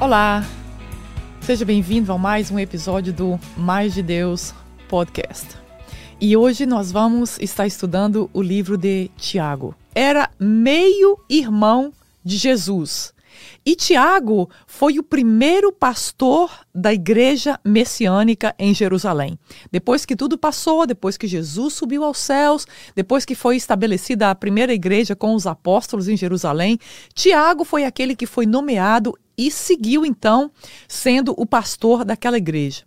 Olá, seja bem-vindo a mais um episódio do Mais de Deus Podcast. E hoje nós vamos estar estudando o livro de Tiago. Era meio irmão de Jesus. E Tiago foi o primeiro pastor da igreja messiânica em Jerusalém. Depois que tudo passou, depois que Jesus subiu aos céus, depois que foi estabelecida a primeira igreja com os apóstolos em Jerusalém, Tiago foi aquele que foi nomeado e seguiu então sendo o pastor daquela igreja.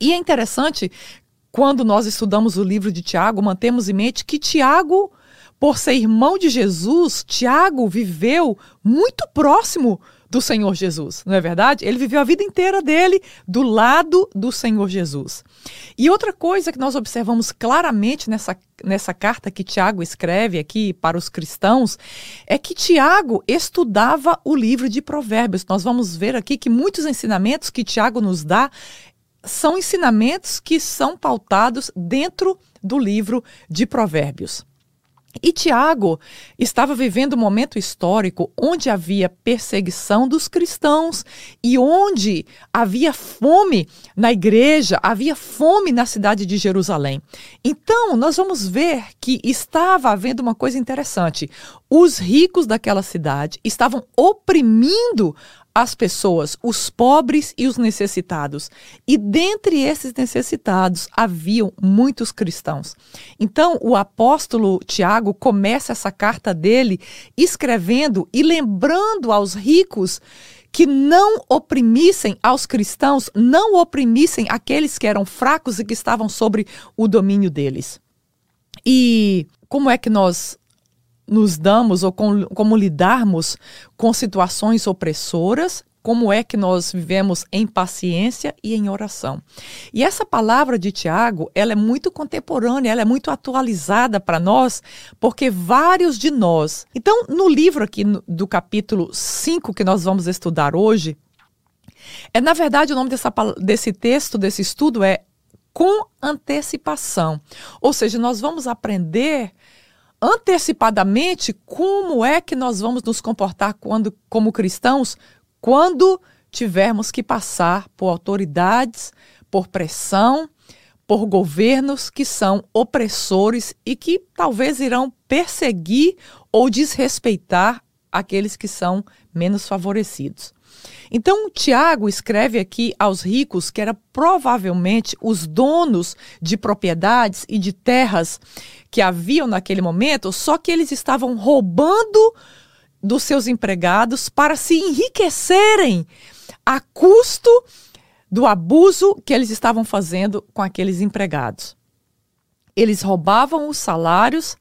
E é interessante, quando nós estudamos o livro de Tiago, mantemos em mente que Tiago por ser irmão de Jesus, Tiago viveu muito próximo do Senhor Jesus, não é verdade? Ele viveu a vida inteira dele do lado do Senhor Jesus. E outra coisa que nós observamos claramente nessa, nessa carta que Tiago escreve aqui para os cristãos é que Tiago estudava o livro de Provérbios. Nós vamos ver aqui que muitos ensinamentos que Tiago nos dá são ensinamentos que são pautados dentro do livro de Provérbios. E Tiago estava vivendo um momento histórico onde havia perseguição dos cristãos e onde havia fome na igreja, havia fome na cidade de Jerusalém. Então, nós vamos ver que estava havendo uma coisa interessante. Os ricos daquela cidade estavam oprimindo as pessoas, os pobres e os necessitados. E dentre esses necessitados haviam muitos cristãos. Então, o apóstolo Tiago começa essa carta dele escrevendo e lembrando aos ricos que não oprimissem aos cristãos, não oprimissem aqueles que eram fracos e que estavam sobre o domínio deles. E como é que nós nos damos ou com, como lidarmos com situações opressoras, como é que nós vivemos em paciência e em oração. E essa palavra de Tiago, ela é muito contemporânea, ela é muito atualizada para nós, porque vários de nós. Então, no livro aqui do capítulo 5 que nós vamos estudar hoje, é na verdade o nome dessa, desse texto, desse estudo é com antecipação. Ou seja, nós vamos aprender antecipadamente como é que nós vamos nos comportar quando, como cristãos quando tivermos que passar por autoridades, por pressão, por governos que são opressores e que talvez irão perseguir ou desrespeitar aqueles que são menos favorecidos. Então, Tiago escreve aqui aos ricos que eram provavelmente os donos de propriedades e de terras que haviam naquele momento, só que eles estavam roubando dos seus empregados para se enriquecerem a custo do abuso que eles estavam fazendo com aqueles empregados. Eles roubavam os salários,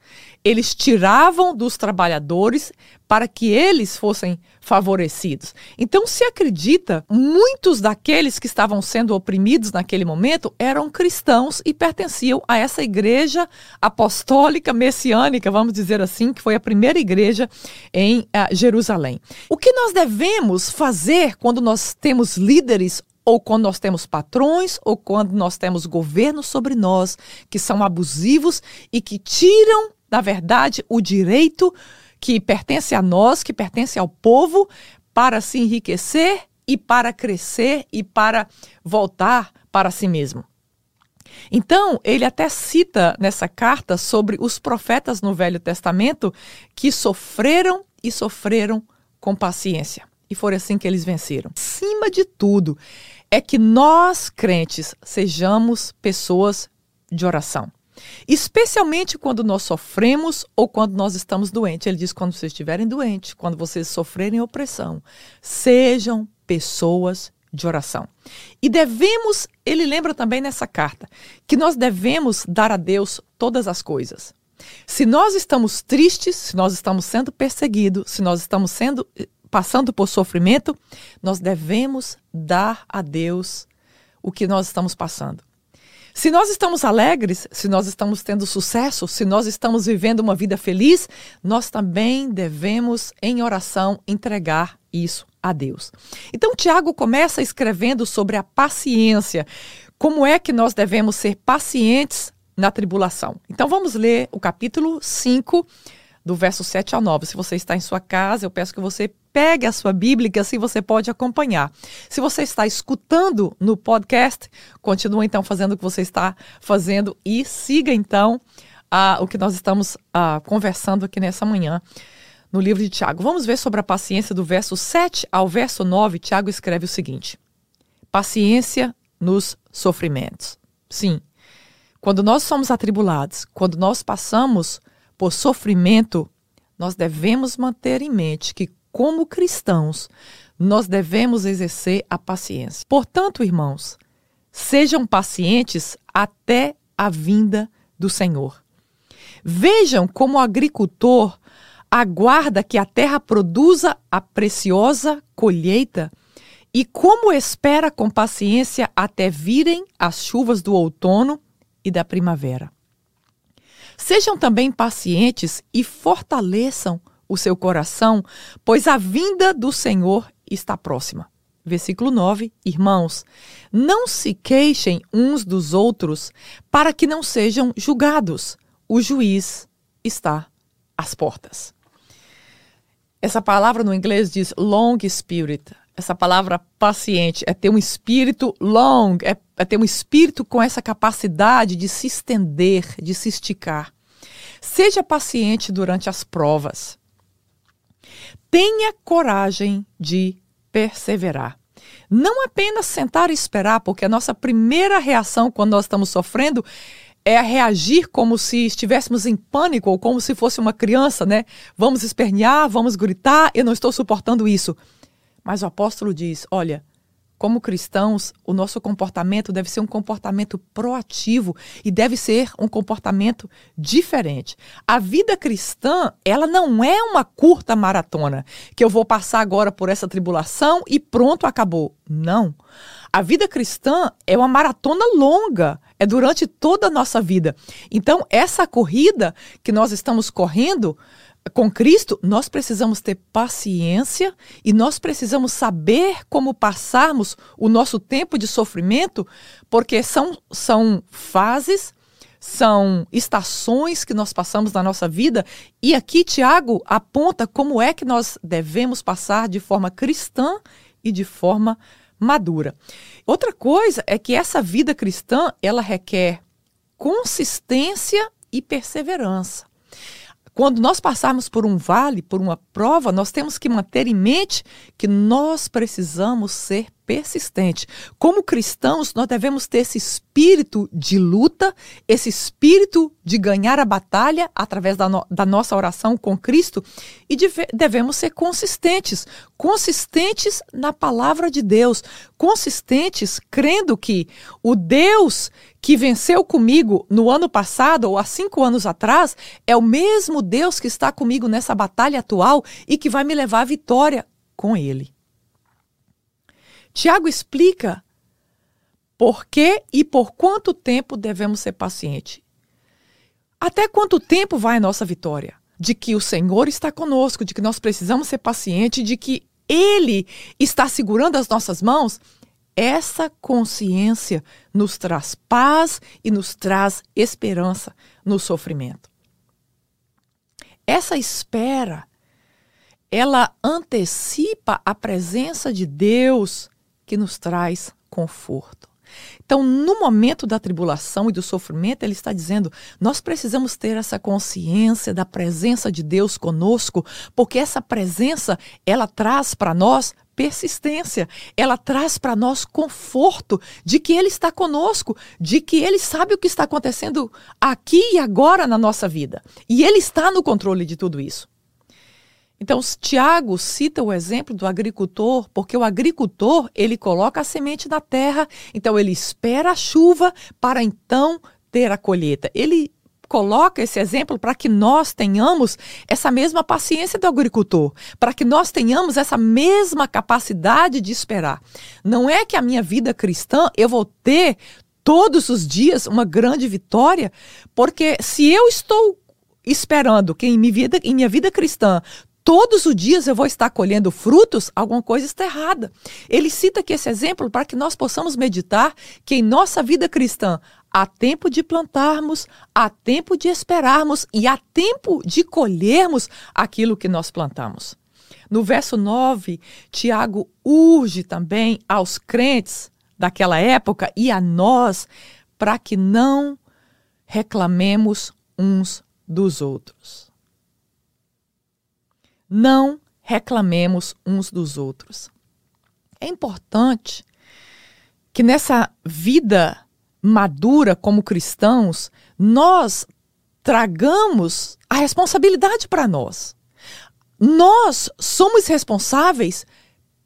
eles tiravam dos trabalhadores para que eles fossem favorecidos. Então se acredita, muitos daqueles que estavam sendo oprimidos naquele momento eram cristãos e pertenciam a essa igreja apostólica messiânica, vamos dizer assim, que foi a primeira igreja em uh, Jerusalém. O que nós devemos fazer quando nós temos líderes ou quando nós temos patrões, ou quando nós temos governos sobre nós que são abusivos e que tiram na verdade, o direito que pertence a nós, que pertence ao povo, para se enriquecer e para crescer e para voltar para si mesmo. Então, ele até cita nessa carta sobre os profetas no Velho Testamento que sofreram e sofreram com paciência. E foi assim que eles venceram. Acima de tudo, é que nós, crentes, sejamos pessoas de oração. Especialmente quando nós sofremos ou quando nós estamos doentes. Ele diz: quando vocês estiverem doentes, quando vocês sofrerem opressão, sejam pessoas de oração. E devemos, ele lembra também nessa carta, que nós devemos dar a Deus todas as coisas. Se nós estamos tristes, se nós estamos sendo perseguidos, se nós estamos sendo passando por sofrimento, nós devemos dar a Deus o que nós estamos passando. Se nós estamos alegres, se nós estamos tendo sucesso, se nós estamos vivendo uma vida feliz, nós também devemos, em oração, entregar isso a Deus. Então, Tiago começa escrevendo sobre a paciência. Como é que nós devemos ser pacientes na tribulação? Então, vamos ler o capítulo 5 do verso 7 ao 9. Se você está em sua casa, eu peço que você pegue a sua Bíblia, que assim você pode acompanhar. Se você está escutando no podcast, continue então fazendo o que você está fazendo e siga então o que nós estamos conversando aqui nessa manhã no livro de Tiago. Vamos ver sobre a paciência do verso 7 ao verso 9. Tiago escreve o seguinte: Paciência nos sofrimentos. Sim, quando nós somos atribulados, quando nós passamos por sofrimento, nós devemos manter em mente que, como cristãos, nós devemos exercer a paciência. Portanto, irmãos, sejam pacientes até a vinda do Senhor. Vejam como o agricultor aguarda que a terra produza a preciosa colheita e como espera com paciência até virem as chuvas do outono e da primavera. Sejam também pacientes e fortaleçam o seu coração, pois a vinda do Senhor está próxima. Versículo 9: Irmãos, não se queixem uns dos outros, para que não sejam julgados. O juiz está às portas. Essa palavra no inglês diz long spirit. Essa palavra paciente é ter um espírito long, é, é ter um espírito com essa capacidade de se estender, de se esticar. Seja paciente durante as provas. Tenha coragem de perseverar. Não apenas sentar e esperar, porque a nossa primeira reação quando nós estamos sofrendo é reagir como se estivéssemos em pânico ou como se fosse uma criança, né? Vamos espernear, vamos gritar, eu não estou suportando isso. Mas o apóstolo diz: olha, como cristãos, o nosso comportamento deve ser um comportamento proativo e deve ser um comportamento diferente. A vida cristã, ela não é uma curta maratona, que eu vou passar agora por essa tribulação e pronto, acabou. Não. A vida cristã é uma maratona longa, é durante toda a nossa vida. Então, essa corrida que nós estamos correndo com Cristo, nós precisamos ter paciência e nós precisamos saber como passarmos o nosso tempo de sofrimento, porque são, são fases, são estações que nós passamos na nossa vida. E aqui Tiago aponta como é que nós devemos passar de forma cristã e de forma madura. Outra coisa é que essa vida cristã, ela requer consistência e perseverança. Quando nós passarmos por um vale, por uma prova, nós temos que manter em mente que nós precisamos ser persistente. Como cristãos, nós devemos ter esse espírito de luta, esse espírito de ganhar a batalha através da, no, da nossa oração com Cristo e deve, devemos ser consistentes consistentes na palavra de Deus, consistentes crendo que o Deus que venceu comigo no ano passado ou há cinco anos atrás é o mesmo Deus que está comigo nessa batalha atual e que vai me levar à vitória com Ele. Tiago explica por que e por quanto tempo devemos ser pacientes. Até quanto tempo vai a nossa vitória? De que o Senhor está conosco, de que nós precisamos ser pacientes, de que Ele está segurando as nossas mãos. Essa consciência nos traz paz e nos traz esperança no sofrimento. Essa espera, ela antecipa a presença de Deus que nos traz conforto. Então, no momento da tribulação e do sofrimento, ele está dizendo: nós precisamos ter essa consciência da presença de Deus conosco, porque essa presença ela traz para nós persistência, ela traz para nós conforto de que Ele está conosco, de que Ele sabe o que está acontecendo aqui e agora na nossa vida. E Ele está no controle de tudo isso. Então, Tiago cita o exemplo do agricultor, porque o agricultor, ele coloca a semente na terra, então ele espera a chuva para então ter a colheita. Ele coloca esse exemplo para que nós tenhamos essa mesma paciência do agricultor, para que nós tenhamos essa mesma capacidade de esperar. Não é que a minha vida cristã eu vou ter todos os dias uma grande vitória, porque se eu estou esperando que em minha vida, em minha vida cristã todos os dias eu vou estar colhendo frutos, alguma coisa está errada. Ele cita aqui esse exemplo para que nós possamos meditar que em nossa vida cristã, há tempo de plantarmos, há tempo de esperarmos e há tempo de colhermos aquilo que nós plantamos. No verso 9, Tiago urge também aos crentes daquela época e a nós para que não reclamemos uns dos outros. Não reclamemos uns dos outros. É importante que nessa vida madura como cristãos, nós tragamos a responsabilidade para nós. Nós somos responsáveis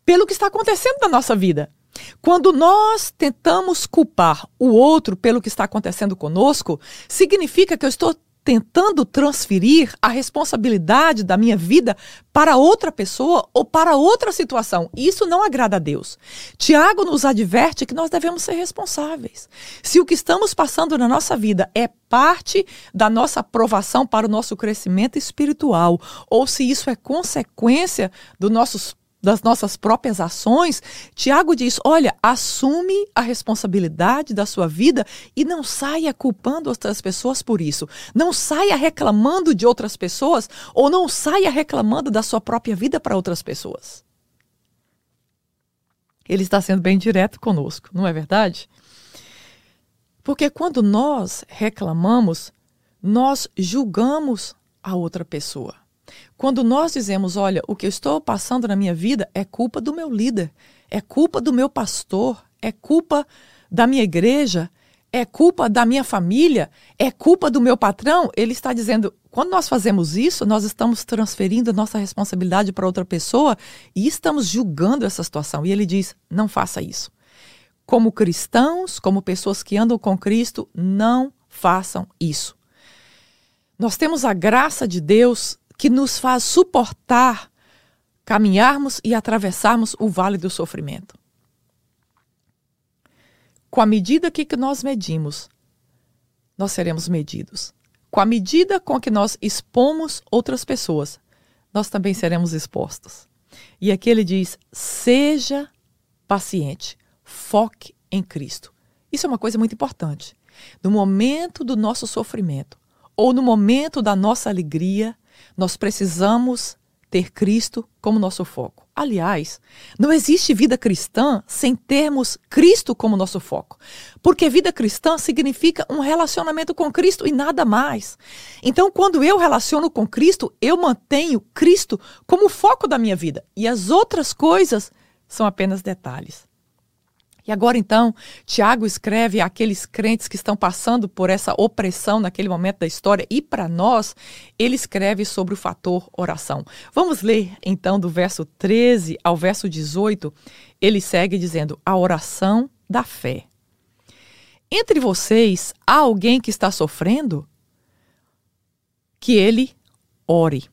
pelo que está acontecendo na nossa vida. Quando nós tentamos culpar o outro pelo que está acontecendo conosco, significa que eu estou tentando transferir a responsabilidade da minha vida para outra pessoa ou para outra situação. Isso não agrada a Deus. Tiago nos adverte que nós devemos ser responsáveis. Se o que estamos passando na nossa vida é parte da nossa aprovação para o nosso crescimento espiritual, ou se isso é consequência dos nossos das nossas próprias ações, Tiago diz: olha, assume a responsabilidade da sua vida e não saia culpando outras pessoas por isso. Não saia reclamando de outras pessoas ou não saia reclamando da sua própria vida para outras pessoas. Ele está sendo bem direto conosco, não é verdade? Porque quando nós reclamamos, nós julgamos a outra pessoa. Quando nós dizemos, olha, o que eu estou passando na minha vida é culpa do meu líder, é culpa do meu pastor, é culpa da minha igreja, é culpa da minha família, é culpa do meu patrão, ele está dizendo, quando nós fazemos isso, nós estamos transferindo a nossa responsabilidade para outra pessoa e estamos julgando essa situação. E ele diz: não faça isso. Como cristãos, como pessoas que andam com Cristo, não façam isso. Nós temos a graça de Deus que nos faz suportar, caminharmos e atravessarmos o vale do sofrimento. Com a medida que nós medimos, nós seremos medidos. Com a medida com que nós expomos outras pessoas, nós também seremos expostos. E aqui ele diz: seja paciente, foque em Cristo. Isso é uma coisa muito importante. No momento do nosso sofrimento, ou no momento da nossa alegria, nós precisamos ter Cristo como nosso foco. Aliás, não existe vida cristã sem termos Cristo como nosso foco. Porque vida cristã significa um relacionamento com Cristo e nada mais. Então, quando eu relaciono com Cristo, eu mantenho Cristo como foco da minha vida. E as outras coisas são apenas detalhes. E agora então, Tiago escreve àqueles crentes que estão passando por essa opressão naquele momento da história e para nós, ele escreve sobre o fator oração. Vamos ler então do verso 13 ao verso 18. Ele segue dizendo: a oração da fé. Entre vocês há alguém que está sofrendo? Que ele ore.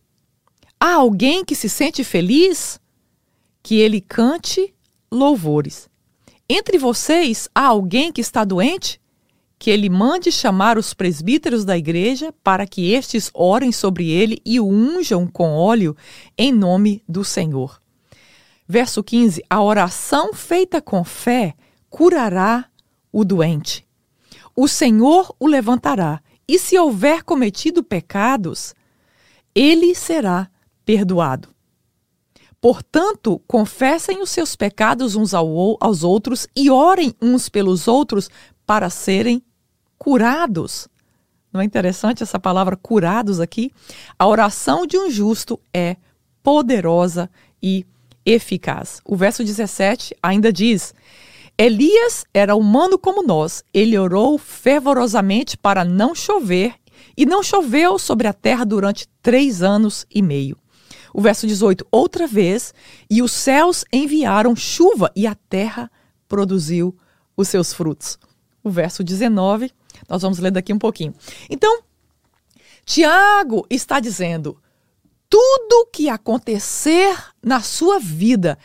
Há alguém que se sente feliz? Que ele cante louvores. Entre vocês há alguém que está doente? Que ele mande chamar os presbíteros da igreja para que estes orem sobre ele e o unjam com óleo em nome do Senhor. Verso 15: A oração feita com fé curará o doente. O Senhor o levantará, e se houver cometido pecados, ele será perdoado. Portanto, confessem os seus pecados uns aos outros e orem uns pelos outros para serem curados. Não é interessante essa palavra curados aqui? A oração de um justo é poderosa e eficaz. O verso 17 ainda diz: Elias era humano como nós. Ele orou fervorosamente para não chover, e não choveu sobre a terra durante três anos e meio. O verso 18, outra vez, e os céus enviaram chuva e a terra produziu os seus frutos. O verso 19, nós vamos ler daqui um pouquinho. Então, Tiago está dizendo: tudo que acontecer na sua vida,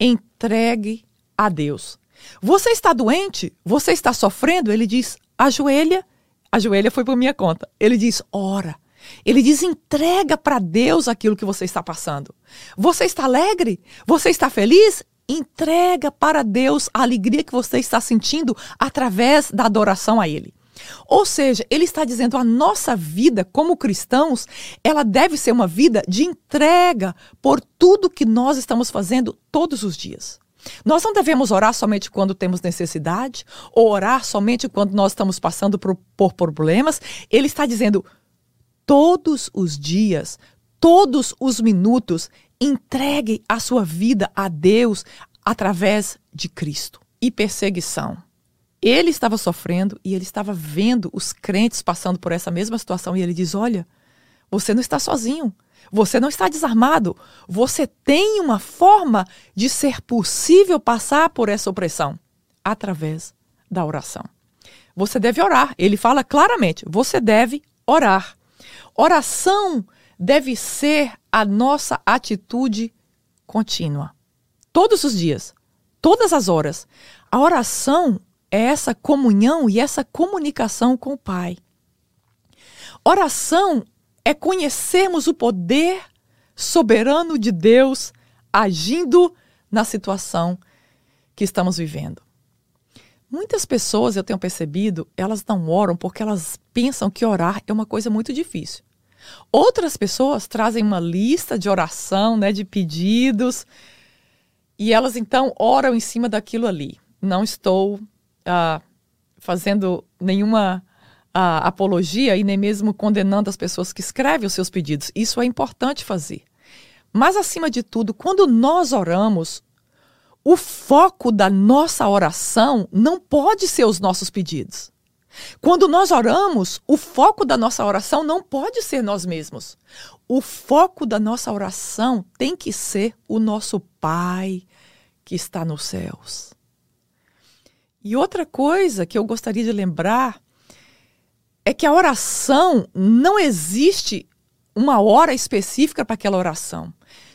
entregue a Deus. Você está doente? Você está sofrendo? Ele diz: ajoelha. Ajoelha foi por minha conta. Ele diz: ora. Ele diz: entrega para Deus aquilo que você está passando. Você está alegre? Você está feliz? Entrega para Deus a alegria que você está sentindo através da adoração a Ele. Ou seja, ele está dizendo a nossa vida como cristãos, ela deve ser uma vida de entrega por tudo que nós estamos fazendo todos os dias. Nós não devemos orar somente quando temos necessidade, ou orar somente quando nós estamos passando por, por problemas. Ele está dizendo todos os dias, todos os minutos, entregue a sua vida a Deus através de Cristo. E perseguição. Ele estava sofrendo e ele estava vendo os crentes passando por essa mesma situação. E ele diz: Olha, você não está sozinho. Você não está desarmado. Você tem uma forma de ser possível passar por essa opressão através da oração. Você deve orar. Ele fala claramente: você deve orar. Oração deve ser a nossa atitude contínua. Todos os dias, todas as horas. A oração é essa comunhão e essa comunicação com o Pai. Oração é conhecermos o poder soberano de Deus agindo na situação que estamos vivendo. Muitas pessoas, eu tenho percebido, elas não oram porque elas pensam que orar é uma coisa muito difícil. Outras pessoas trazem uma lista de oração, né, de pedidos, e elas então oram em cima daquilo ali. Não estou uh, fazendo nenhuma uh, apologia e nem mesmo condenando as pessoas que escrevem os seus pedidos. Isso é importante fazer. Mas, acima de tudo, quando nós oramos, o foco da nossa oração não pode ser os nossos pedidos. Quando nós oramos, o foco da nossa oração não pode ser nós mesmos. O foco da nossa oração tem que ser o nosso Pai que está nos céus. E outra coisa que eu gostaria de lembrar é que a oração não existe uma hora específica para aquela oração.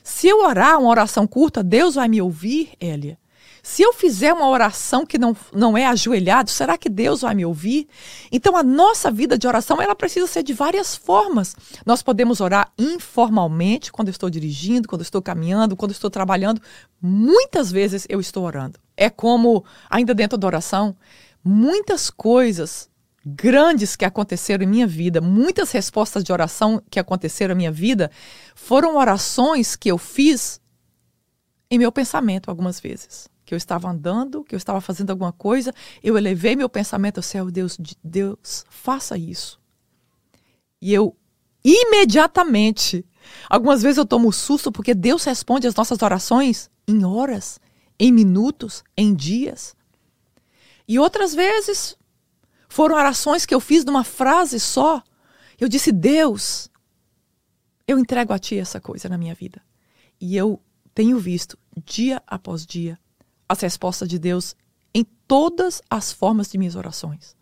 Se eu orar uma oração curta, Deus vai me ouvir, Elia. Se eu fizer uma oração que não, não é ajoelhado, será que Deus vai me ouvir? Então a nossa vida de oração ela precisa ser de várias formas. Nós podemos orar informalmente, quando estou dirigindo, quando estou caminhando, quando estou trabalhando. Muitas vezes eu estou orando. É como, ainda dentro da oração, muitas coisas grandes que aconteceram em minha vida, muitas respostas de oração que aconteceram em minha vida, foram orações que eu fiz em meu pensamento algumas vezes que eu estava andando, que eu estava fazendo alguma coisa, eu elevei meu pensamento ao céu, Deus, Deus, faça isso. E eu imediatamente, algumas vezes eu tomo susto porque Deus responde as nossas orações em horas, em minutos, em dias. E outras vezes foram orações que eu fiz numa frase só. Eu disse: Deus, eu entrego a Ti essa coisa na minha vida. E eu tenho visto, dia após dia, as respostas de Deus em todas as formas de minhas orações.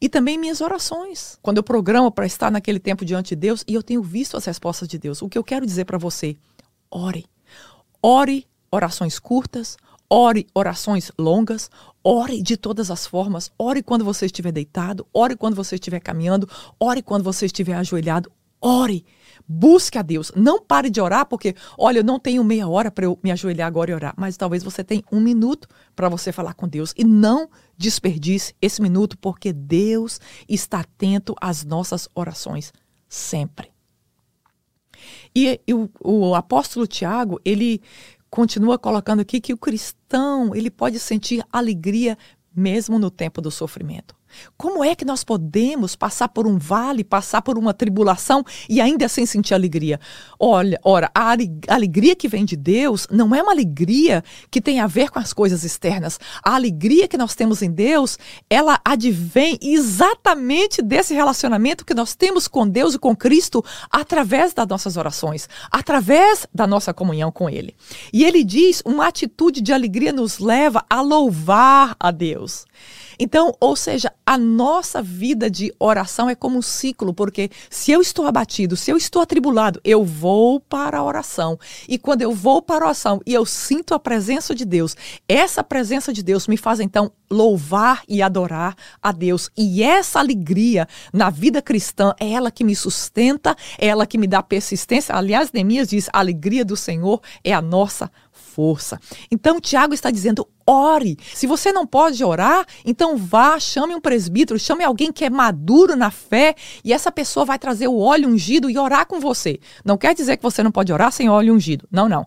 E também minhas orações. Quando eu programo para estar naquele tempo diante de Deus e eu tenho visto as respostas de Deus. O que eu quero dizer para você? Ore. Ore orações curtas, ore orações longas, ore de todas as formas. Ore quando você estiver deitado, ore quando você estiver caminhando, ore quando você estiver ajoelhado. Ore. Busque a Deus. Não pare de orar, porque, olha, eu não tenho meia hora para eu me ajoelhar agora e orar, mas talvez você tenha um minuto para você falar com Deus. E não desperdice esse minuto, porque Deus está atento às nossas orações sempre. E, e o, o apóstolo Tiago, ele continua colocando aqui que o cristão, ele pode sentir alegria mesmo no tempo do sofrimento. Como é que nós podemos passar por um vale, passar por uma tribulação e ainda assim sentir alegria? Olha, ora, a alegria que vem de Deus não é uma alegria que tem a ver com as coisas externas. A alegria que nós temos em Deus, ela advém exatamente desse relacionamento que nós temos com Deus e com Cristo através das nossas orações, através da nossa comunhão com Ele. E ele diz: uma atitude de alegria nos leva a louvar a Deus. Então, ou seja, a nossa vida de oração é como um ciclo, porque se eu estou abatido, se eu estou atribulado, eu vou para a oração. E quando eu vou para a oração e eu sinto a presença de Deus, essa presença de Deus me faz então louvar e adorar a Deus. E essa alegria na vida cristã é ela que me sustenta, é ela que me dá persistência. Aliás, Neemias diz: a alegria do Senhor é a nossa força. Então, Tiago está dizendo: ore. Se você não pode orar, então vá, chame um presbítero, chame alguém que é maduro na fé e essa pessoa vai trazer o óleo ungido e orar com você. Não quer dizer que você não pode orar sem óleo ungido. Não, não.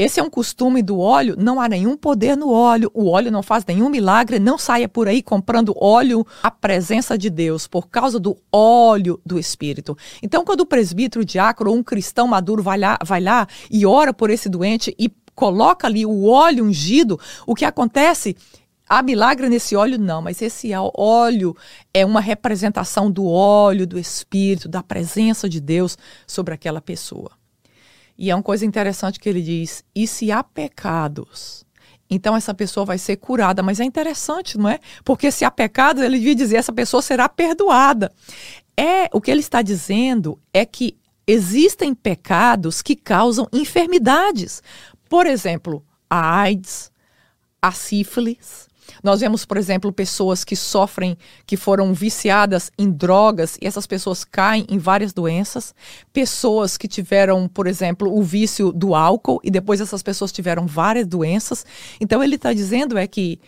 Esse é um costume do óleo, não há nenhum poder no óleo, o óleo não faz nenhum milagre, não saia por aí comprando óleo, a presença de Deus, por causa do óleo do Espírito. Então, quando o presbítero, o diácono ou um cristão maduro vai lá, vai lá e ora por esse doente e coloca ali o óleo ungido, o que acontece? Há milagre nesse óleo? Não, mas esse óleo é uma representação do óleo do Espírito, da presença de Deus sobre aquela pessoa. E é uma coisa interessante que ele diz: e se há pecados? Então essa pessoa vai ser curada. Mas é interessante, não é? Porque se há pecados, ele devia dizer essa pessoa será perdoada. É o que ele está dizendo é que existem pecados que causam enfermidades. Por exemplo, a AIDS, a sífilis, nós vemos, por exemplo, pessoas que sofrem, que foram viciadas em drogas e essas pessoas caem em várias doenças. Pessoas que tiveram, por exemplo, o vício do álcool e depois essas pessoas tiveram várias doenças. Então, ele está dizendo é que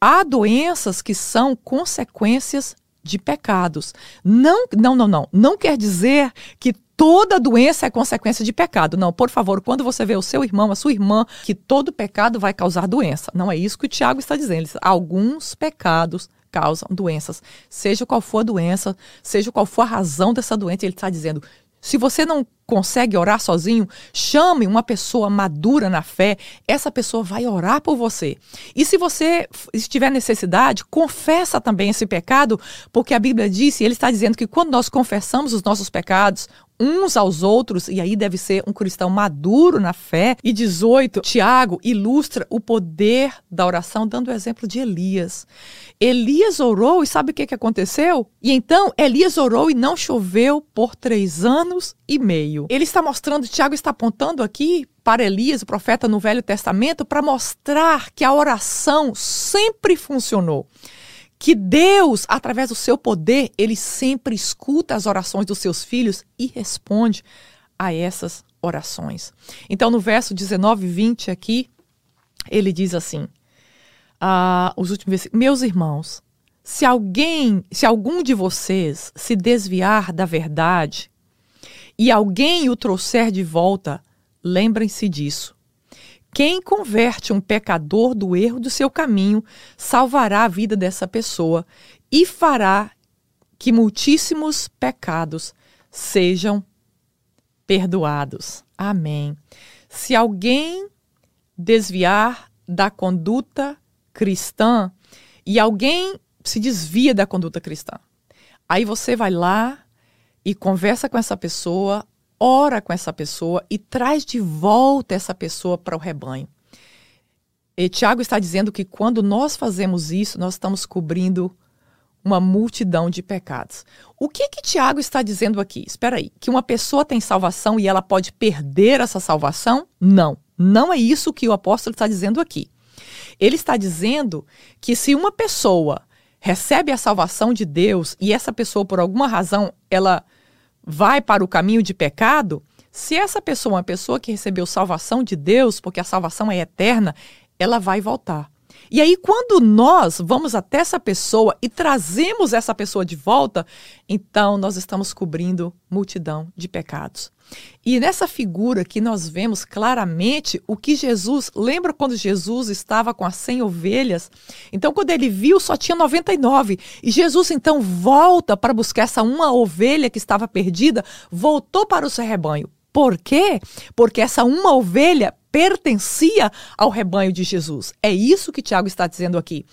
há doenças que são consequências de pecados. Não, não, não, não. Não quer dizer que toda doença é consequência de pecado. Não, por favor, quando você vê o seu irmão, a sua irmã, que todo pecado vai causar doença. Não é isso que o Tiago está dizendo. Alguns pecados causam doenças. Seja qual for a doença, seja qual for a razão dessa doença, ele está dizendo: se você não consegue orar sozinho, chame uma pessoa madura na fé, essa pessoa vai orar por você. E se você estiver necessidade, confessa também esse pecado, porque a Bíblia diz, e ele está dizendo que quando nós confessamos os nossos pecados, uns aos outros, e aí deve ser um cristão maduro na fé. E 18, Tiago ilustra o poder da oração, dando o exemplo de Elias. Elias orou e sabe o que, que aconteceu? E então Elias orou e não choveu por três anos e meio. Ele está mostrando, Tiago está apontando aqui para Elias, o profeta no Velho Testamento, para mostrar que a oração sempre funcionou que Deus, através do seu poder, ele sempre escuta as orações dos seus filhos e responde a essas orações. Então, no verso 19 e 20 aqui, ele diz assim: ah, os últimos meus irmãos, se alguém, se algum de vocês se desviar da verdade e alguém o trouxer de volta, lembrem-se disso. Quem converte um pecador do erro do seu caminho salvará a vida dessa pessoa e fará que muitíssimos pecados sejam perdoados. Amém. Se alguém desviar da conduta cristã e alguém se desvia da conduta cristã, aí você vai lá e conversa com essa pessoa, ora com essa pessoa e traz de volta essa pessoa para o rebanho. E Tiago está dizendo que quando nós fazemos isso, nós estamos cobrindo uma multidão de pecados. O que que Tiago está dizendo aqui? Espera aí, que uma pessoa tem salvação e ela pode perder essa salvação? Não, não é isso que o apóstolo está dizendo aqui. Ele está dizendo que se uma pessoa recebe a salvação de Deus e essa pessoa por alguma razão ela vai para o caminho de pecado, se essa pessoa é uma pessoa que recebeu salvação de Deus, porque a salvação é eterna, ela vai voltar. E aí, quando nós vamos até essa pessoa e trazemos essa pessoa de volta, então nós estamos cobrindo multidão de pecados. E nessa figura que nós vemos claramente o que Jesus. Lembra quando Jesus estava com as 100 ovelhas? Então, quando ele viu, só tinha 99. E Jesus então volta para buscar essa uma ovelha que estava perdida, voltou para o seu rebanho. Por quê? Porque essa uma ovelha pertencia ao rebanho de Jesus. É isso que Tiago está dizendo aqui.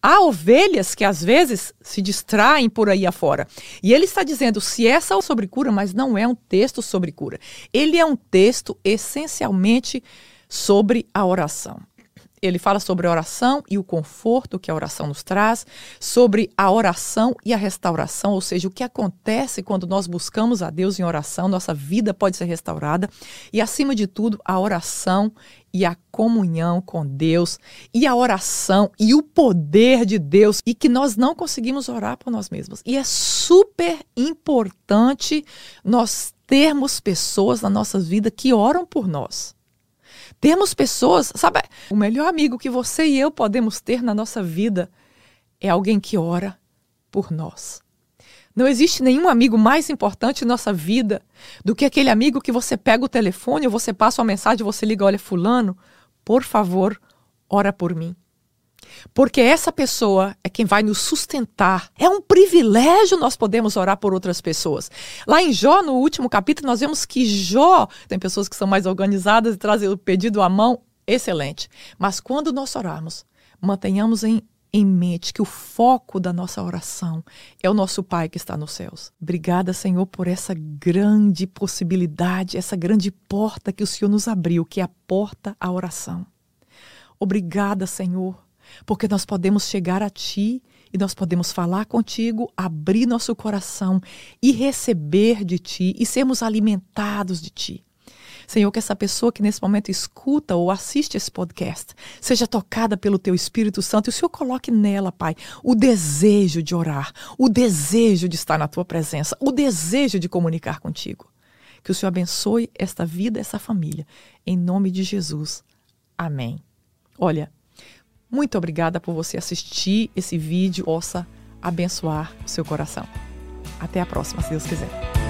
Há ovelhas que às vezes se distraem por aí afora. E ele está dizendo se essa é sobre cura, mas não é um texto sobre cura. Ele é um texto essencialmente sobre a oração. Ele fala sobre a oração e o conforto que a oração nos traz, sobre a oração e a restauração, ou seja, o que acontece quando nós buscamos a Deus em oração, nossa vida pode ser restaurada, e acima de tudo, a oração e a comunhão com Deus, e a oração e o poder de Deus, e que nós não conseguimos orar por nós mesmos. E é super importante nós termos pessoas na nossa vida que oram por nós. Temos pessoas, sabe, o melhor amigo que você e eu podemos ter na nossa vida é alguém que ora por nós. Não existe nenhum amigo mais importante em nossa vida do que aquele amigo que você pega o telefone, ou você passa uma mensagem, você liga, olha, fulano, por favor, ora por mim. Porque essa pessoa é quem vai nos sustentar. É um privilégio nós podemos orar por outras pessoas. Lá em Jó, no último capítulo, nós vemos que Jó, tem pessoas que são mais organizadas e trazem o pedido à mão, excelente. Mas quando nós orarmos, mantenhamos em, em mente que o foco da nossa oração é o nosso Pai que está nos céus. Obrigada, Senhor, por essa grande possibilidade, essa grande porta que o Senhor nos abriu, que é a porta à oração. Obrigada, Senhor, porque nós podemos chegar a Ti e nós podemos falar contigo, abrir nosso coração e receber de Ti e sermos alimentados de Ti. Senhor, que essa pessoa que nesse momento escuta ou assiste esse podcast seja tocada pelo Teu Espírito Santo e o Senhor coloque nela, Pai, o desejo de orar, o desejo de estar na Tua presença, o desejo de comunicar contigo. Que o Senhor abençoe esta vida, essa família. Em nome de Jesus. Amém. Olha, muito obrigada por você assistir esse vídeo, possa abençoar o seu coração. Até a próxima, se Deus quiser.